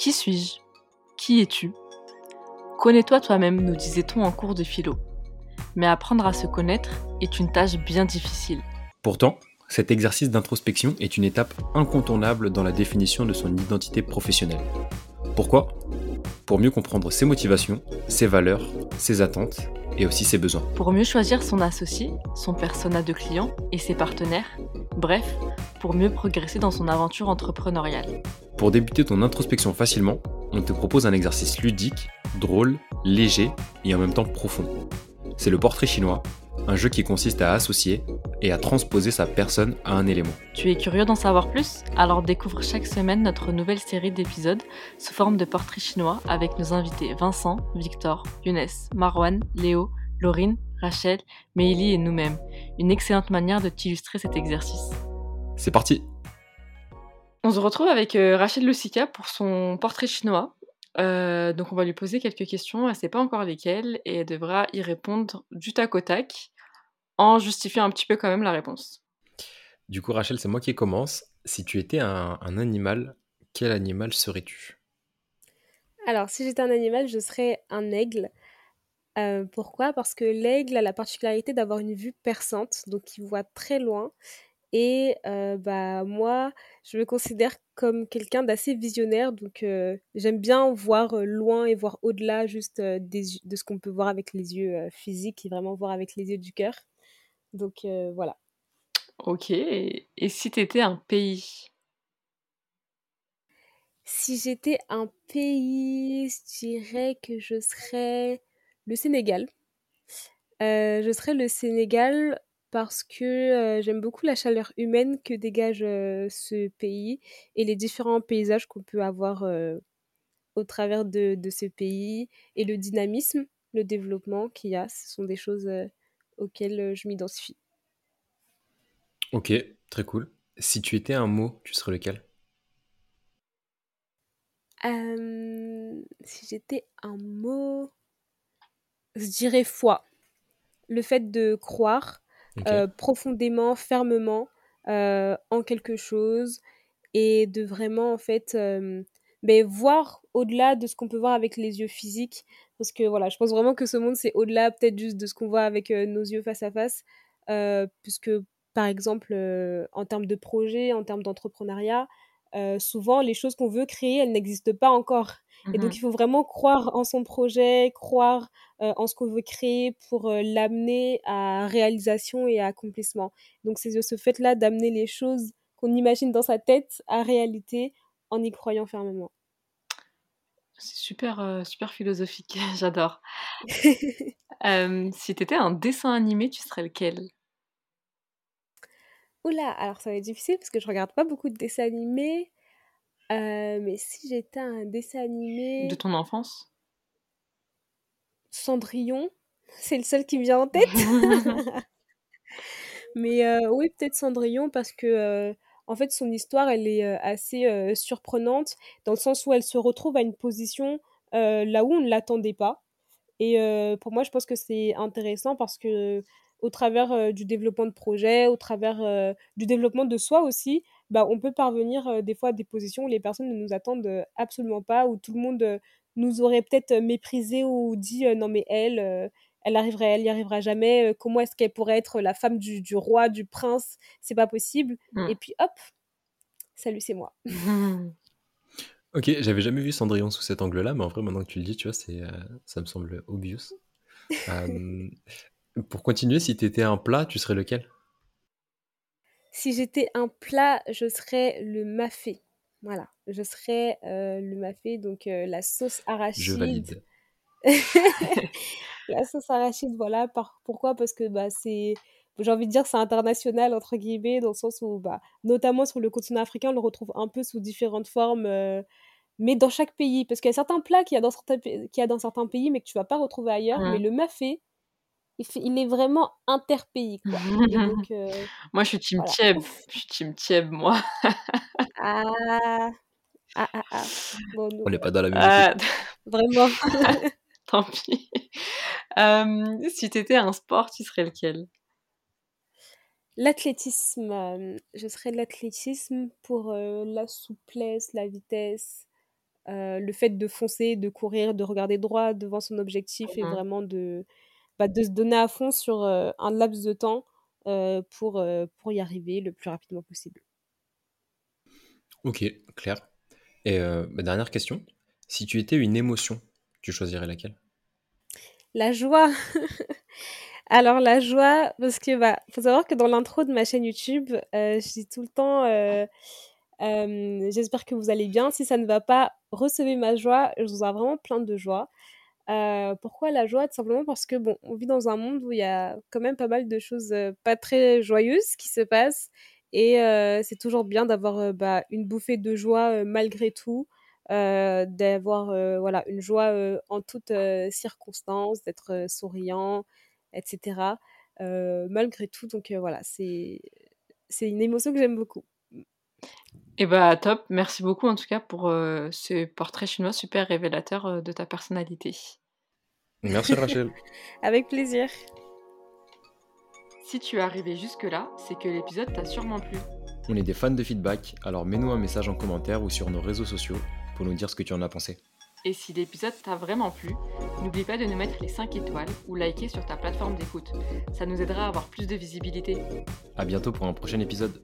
Qui suis-je? Qui es-tu? Connais-toi toi-même, nous disait-on en cours de philo. Mais apprendre à se connaître est une tâche bien difficile. Pourtant, cet exercice d'introspection est une étape incontournable dans la définition de son identité professionnelle. Pourquoi? Pour mieux comprendre ses motivations, ses valeurs, ses attentes et aussi ses besoins. Pour mieux choisir son associé, son persona de client et ses partenaires, bref, pour mieux progresser dans son aventure entrepreneuriale. Pour débuter ton introspection facilement, on te propose un exercice ludique, drôle, léger et en même temps profond. C'est le portrait chinois, un jeu qui consiste à associer et à transposer sa personne à un élément. Tu es curieux d'en savoir plus? Alors découvre chaque semaine notre nouvelle série d'épisodes sous forme de portrait chinois avec nos invités Vincent, Victor, Younes, Marwan, Léo, Laurine, Rachel, Meili et nous-mêmes. Une excellente manière de t'illustrer cet exercice. C'est parti On se retrouve avec euh, Rachel Lucica pour son portrait chinois. Euh, donc on va lui poser quelques questions, elle sait pas encore lesquelles, et elle devra y répondre du tac au tac, en justifiant un petit peu quand même la réponse. Du coup, Rachel, c'est moi qui commence. Si tu étais un, un animal, quel animal serais-tu? Alors, si j'étais un animal, je serais un aigle. Euh, pourquoi? Parce que l'aigle a la particularité d'avoir une vue perçante, donc il voit très loin. Et bah moi, je me considère comme quelqu'un d'assez visionnaire, donc j'aime bien voir loin et voir au-delà juste des, de ce qu'on peut voir avec les yeux physiques et vraiment voir avec les yeux du cœur. Donc voilà. Ok, et si tu étais un pays? Si j'étais un pays, je dirais que je serais le Sénégal. je serais le Sénégal parce que j'aime beaucoup la chaleur humaine que dégage ce pays et les différents paysages qu'on peut avoir au travers de, de, ce pays et le dynamisme, le développement qu'il y a. Ce sont des choses auxquelles je m'identifie. Ok, très cool. Si tu étais un mot, tu serais lequel? Si j'étais un mot, je dirais foi. Le fait de croire euh, profondément, fermement euh, en quelque chose et de vraiment en fait euh, ben, voir au-delà de ce qu'on peut voir avec les yeux physiques. Parce que voilà je pense vraiment que ce monde c'est au-delà peut-être juste de ce qu'on voit avec nos yeux face à face puisque par exemple en termes de projet en termes d'entrepreneuriat souvent les choses qu'on veut créer elles n'existent pas encore et donc, mmh il faut vraiment croire en son projet, croire en ce qu'on veut créer pour l'amener à réalisation et à accomplissement. Donc, c'est ce fait-là d'amener les choses qu'on imagine dans sa tête à réalité en y croyant fermement. C'est super, super philosophique, j'adore. si tu étais un dessin animé, tu serais lequel? Oula, alors ça va être difficile parce que je regarde pas beaucoup de dessins animés. Euh, mais si j'étais un dessin animé. De ton enfance? Cendrillon, c'est le seul qui me vient en tête. mais euh, oui, peut-être Cendrillon parce que. Euh, en fait, son histoire, elle est assez surprenante dans le sens où elle se retrouve à une position là où on ne l'attendait pas. Et pour moi, je pense que c'est intéressant parce que au travers du développement de projets, au travers du développement de soi aussi, bah, on peut parvenir des fois à des positions où les personnes ne nous attendent absolument pas, où tout le monde nous aurait peut-être méprisé ou dit non mais elle, elle arriverait, elle n'y arrivera jamais, comment est-ce qu'elle pourrait être la femme du, roi, du prince, c'est pas possible. Mmh. Et puis hop, salut, c'est moi. ok, j'avais jamais vu Cendrillon sous cet angle-là, mais en vrai, maintenant que tu le dis, tu vois, c'est, ça me semble obvious. pour continuer, si tu étais un plat, tu serais lequel? Si j'étais un plat, je serais le mafé. Voilà, je serais euh, le mafé, donc euh, la sauce arachide. Je valide. la sauce arachide, voilà. Par, pourquoi? Parce que bah, c'est, j'ai envie de dire, c'est international, entre guillemets, dans le sens où, bah, notamment sur le continent africain, on le retrouve un peu sous différentes formes, euh, mais dans chaque pays. Parce qu'il y a certains plats qu'il y a dans certains, qu'il y a dans certains pays, mais que tu vas pas retrouver ailleurs. Mais le mafé, il, est vraiment interpays. Quoi. Euh, moi, je suis team Tieb. Je suis team Tieb, moi. ah. Ah, ah, ah. On n'est pas dans la même ah, Vraiment. Tant pis. Euh, si tu étais un sport, tu serais lequel? L'athlétisme. Je serais l'athlétisme pour la souplesse, la vitesse, le fait de foncer, de courir, de regarder droit devant son objectif et Mmh vraiment de, bah, de se donner à fond sur un laps de temps pour, pour y arriver le plus rapidement possible. Ok, clair. Et ma dernière question, si tu étais une émotion, tu choisirais laquelle? La joie Alors la joie, parce que bah, faut savoir que dans l'intro de ma chaîne YouTube, je dis tout le temps j'espère que vous allez bien. Si ça ne va pas, recevez ma joie. Je vous ai vraiment plein de joie. Pourquoi la joie? Tout simplement parce que bon, on vit dans un monde où il y a quand même pas mal de choses pas très joyeuses qui se passent. Et c'est toujours bien d'avoir bah, une bouffée de joie malgré tout. d'avoir voilà une joie en toutes circonstances, d'être souriant, etc. malgré tout, donc voilà, c'est c'est une émotion que j'aime beaucoup. Et bah top, merci beaucoup en tout cas pour ce portrait chinois super révélateur de ta personnalité. Merci Rachel. Avec plaisir. Si tu es arrivé jusque-là, c'est que l'épisode t'a sûrement plu. On est des fans de feedback, alors mets-nous un message en commentaire ou sur nos réseaux sociaux pour nous dire ce que tu en as pensé. Et si l'épisode t'a vraiment plu, n'oublie pas de nous mettre les 5 étoiles ou liker sur ta plateforme d'écoute. Ça nous aidera à avoir plus de visibilité. A bientôt pour un prochain épisode.